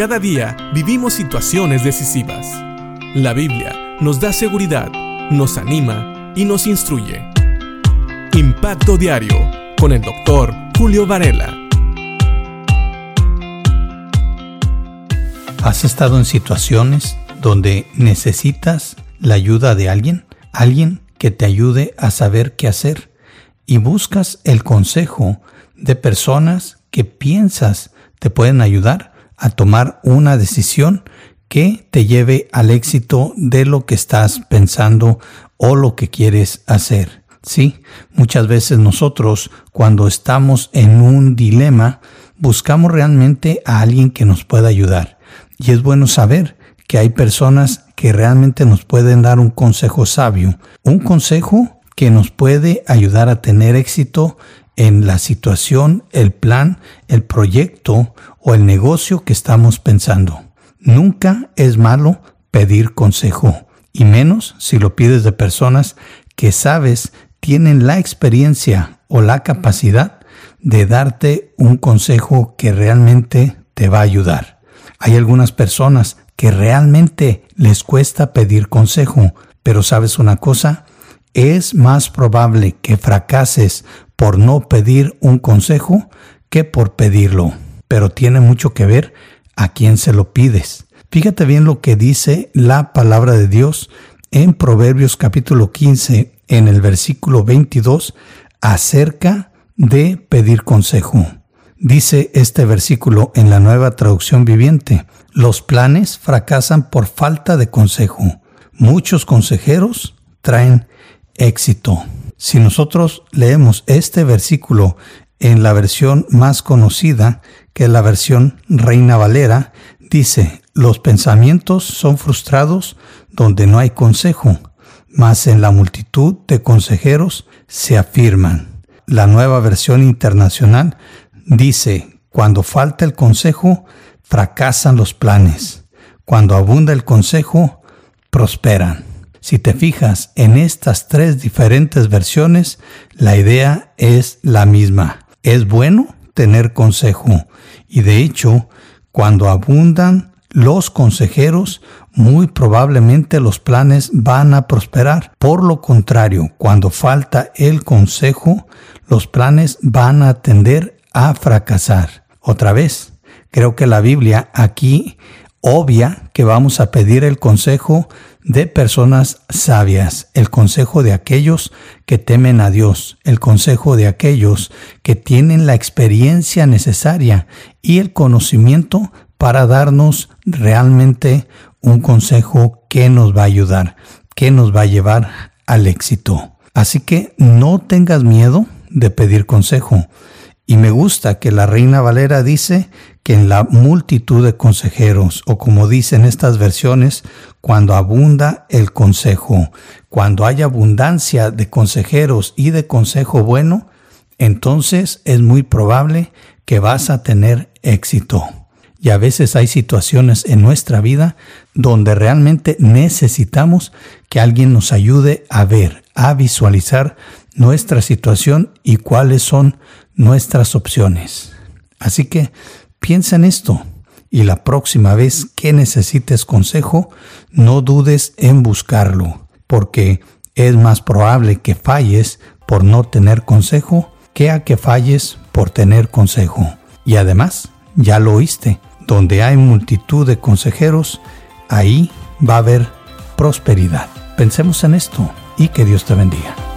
Cada día vivimos situaciones decisivas. La Biblia nos da seguridad, nos anima y nos instruye. Impacto Diario con el doctor Julio Varela. ¿Has estado en situaciones donde necesitas la ayuda de alguien? Alguien que te ayude a saber qué hacer y buscas el consejo de personas que piensas te pueden ayudar a tomar una decisión que te lleve al éxito de lo que estás pensando o lo que quieres hacer. Sí, muchas veces nosotros cuando estamos en un dilema buscamos realmente a alguien que nos pueda ayudar. Y es bueno saber que hay personas que realmente nos pueden dar un consejo sabio, un consejo que nos puede ayudar a tener éxito en la situación, el plan, el proyecto o el negocio que estamos pensando. Nunca es malo pedir consejo, y menos si lo pides de personas que sabes tienen la experiencia o la capacidad de darte un consejo que realmente te va a ayudar. Hay algunas personas que realmente les cuesta pedir consejo, pero sabes una cosa, es más probable que fracases por no pedir un consejo que por pedirlo, pero tiene mucho que ver a quién se lo pides. Fíjate bien lo que dice la palabra de Dios en Proverbios capítulo 15 en el versículo 22 acerca de pedir consejo. Dice este versículo en la nueva traducción viviente, los planes fracasan por falta de consejo. Muchos consejeros traen éxito. Si nosotros leemos este versículo en la versión más conocida, que es la versión Reina Valera, dice, los pensamientos son frustrados donde no hay consejo, mas en la multitud de consejeros se afirman. La nueva versión internacional dice, cuando falta el consejo, fracasan los planes. Cuando abunda el consejo, prosperan. Si te fijas en estas tres diferentes versiones, la idea es la misma. Es bueno tener consejo y de hecho, cuando abundan los consejeros, muy probablemente los planes van a prosperar. Por lo contrario, cuando falta el consejo, los planes van a tender a fracasar. Otra vez, creo que la Biblia aquí obvia que vamos a pedir el consejo de personas sabias, el consejo de aquellos que temen a Dios, el consejo de aquellos que tienen la experiencia necesaria y el conocimiento para darnos realmente un consejo que nos va a ayudar, que nos va a llevar al éxito. Así que no tengas miedo de pedir consejo. Y me gusta que la Reina Valera dice que en la multitud de consejeros, o como dicen estas versiones, cuando abunda el consejo, cuando hay abundancia de consejeros y de consejo bueno, entonces es muy probable que vas a tener éxito. Y a veces hay situaciones en nuestra vida donde realmente necesitamos que alguien nos ayude a ver, a visualizar nuestra situación y cuáles son nuestras opciones. Así que piensa en esto y la próxima vez que necesites consejo, no dudes en buscarlo, porque es más probable que falles por no tener consejo que a que falles por tener consejo. Y además, ya lo oíste, donde hay multitud de consejeros, ahí va a haber prosperidad. Pensemos en esto y que Dios te bendiga.